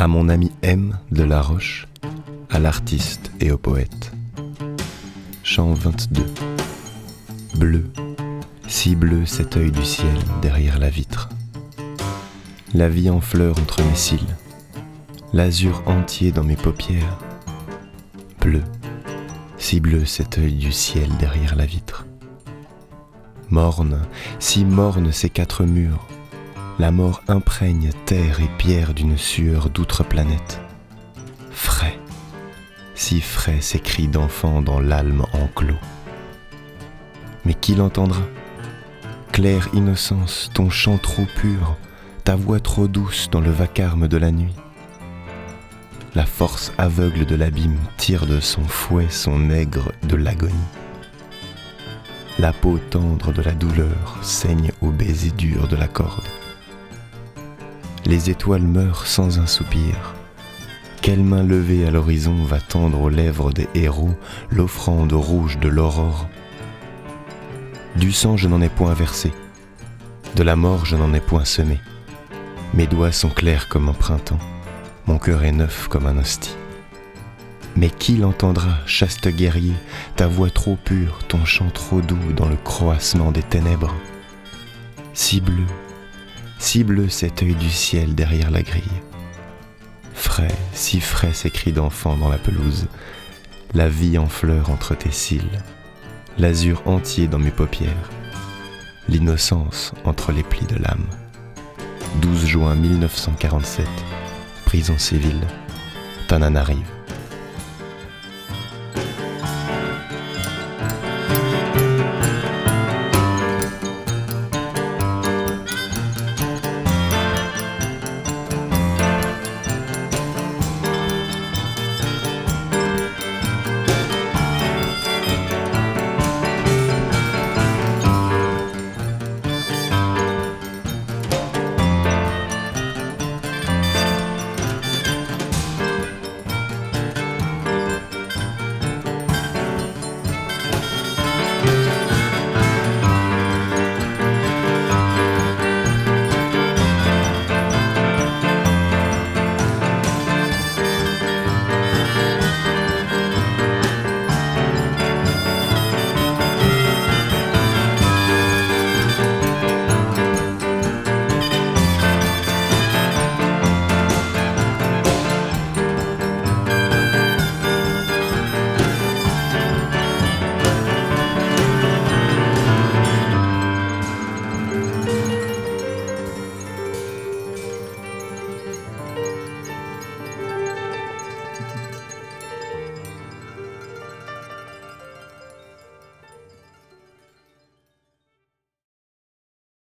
À mon ami M de La Roche, à l'artiste et au poète. Chant 22. Bleu, si bleu cet œil du ciel derrière la vitre. La vie en fleurs entre mes cils, l'azur entier dans mes paupières. Bleu, si bleu cet œil du ciel derrière la vitre. Morne, si morne ces quatre murs, la mort imprègne terre et pierre d'une sueur d'outre-planète. Frais, si frais ces cris d'enfants dans l'âme enclos. Mais qui l'entendra? Claire innocence, ton chant trop pur, ta voix trop douce dans le vacarme de la nuit. La force aveugle de l'abîme tire de son fouet son aigre de l'agonie. La peau tendre de la douleur saigne au baiser dur de la corde les étoiles meurent sans un soupir. Quelle main levée à l'horizon va tendre aux lèvres des héros l'offrande rouge de l'aurore? Du sang je n'en ai point versé, de la mort je n'en ai point semé. Mes doigts sont clairs comme un printemps, mon cœur est neuf comme un hostie. Mais qui l'entendra, chaste guerrier, ta voix trop pure, ton chant trop doux dans le croassement des ténèbres Si bleu, si bleu cet œil du ciel derrière la grille. Frais, si frais ces cris d'enfant dans la pelouse, la vie en fleurs entre tes cils, l'azur entier dans mes paupières, l'innocence entre les plis de l'âme. 12 juin 1947, prison civile, Tananarive.